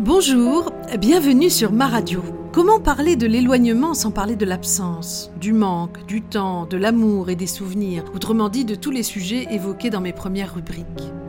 Bonjour, bienvenue sur ma radio. Comment parler de l'éloignement sans parler de l'absence, du manque, du temps, de l'amour et des souvenirs, autrement dit de tous les sujets évoqués dans mes premières rubriques?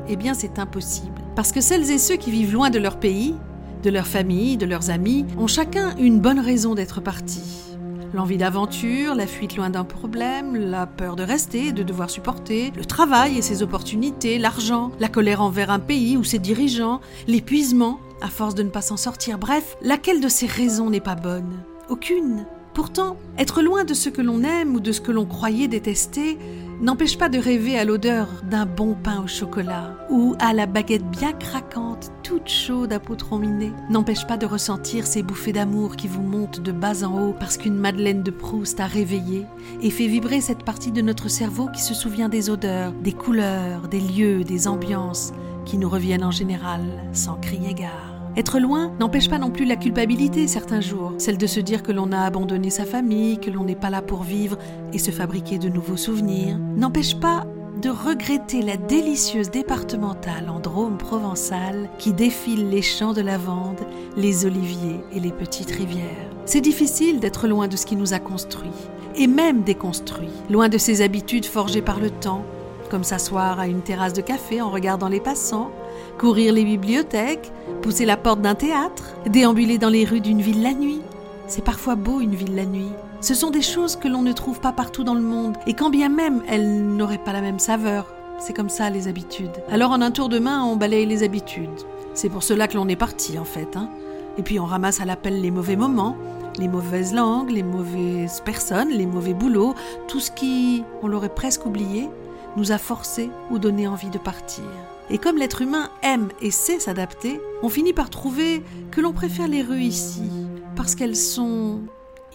Eh bien c'est impossible, parce que celles et ceux qui vivent loin de leur pays, de leur famille, de leurs amis, ont chacun une bonne raison d'être partis. L'envie d'aventure, la fuite loin d'un problème, la peur de rester de devoir supporter, le travail et ses opportunités, l'argent, la colère envers un pays ou ses dirigeants, l'épuisement, à force de ne pas s'en sortir. Bref, laquelle de ces raisons n'est pas bonne? Aucune. Pourtant, être loin de ce que l'on aime ou de ce que l'on croyait détester n'empêche pas de rêver à l'odeur d'un bon pain au chocolat ou à la baguette bien craquante, toute chaude à poutron miné. N'empêche pas de ressentir ces bouffées d'amour qui vous montent de bas en haut parce qu'une Madeleine de Proust a réveillé et fait vibrer cette partie de notre cerveau qui se souvient des odeurs, des couleurs, des lieux, des ambiances qui nous reviennent en général sans crier gare. Être loin n'empêche pas non plus la culpabilité certains jours, celle de se dire que l'on a abandonné sa famille, que l'on n'est pas là pour vivre et se fabriquer de nouveaux souvenirs, n'empêche pas de regretter la délicieuse départementale en Drôme provençal qui défile les champs de lavande, les oliviers et les petites rivières. C'est difficile d'être loin de ce qui nous a construit, et même déconstruit, loin de ses habitudes forgées par le temps, comme s'asseoir à une terrasse de café en regardant les passants, courir les bibliothèques, pousser la porte d'un théâtre, déambuler dans les rues d'une ville la nuit. C'est parfois beau une ville la nuit. Ce sont des choses que l'on ne trouve pas partout dans le monde, et quand bien même elles n'auraient pas la même saveur. C'est comme ça les habitudes. Alors en un tour de main, on balaye les habitudes. C'est pour cela que l'on est parti en fait. Hein. Et puis on ramasse à l'appel les mauvais moments, les mauvaises langues, les mauvaises personnes, les mauvais boulots, tout ce qui, on l'aurait presque oublié, nous a forcé ou donné envie de partir. Et comme l'être humain aime et sait s'adapter, on finit par trouver que l'on préfère les rues ici, parce qu'elles sont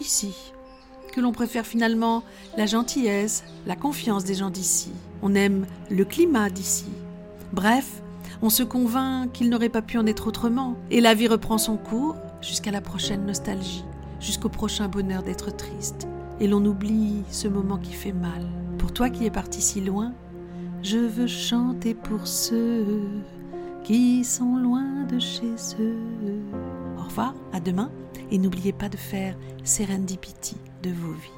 ici, que l'on préfère finalement la gentillesse, la confiance des gens d'ici. On aime le climat d'ici. Bref, on se convainc qu'il n'aurait pas pu en être autrement, et la vie reprend son cours jusqu'à la prochaine nostalgie, jusqu'au prochain bonheur d'être triste, et l'on oublie ce moment qui fait mal. Pour toi qui es parti si loin, je veux chanter pour ceux qui sont loin de chez eux. Au revoir, à demain, et n'oubliez pas de faire Serendipity de vos vies.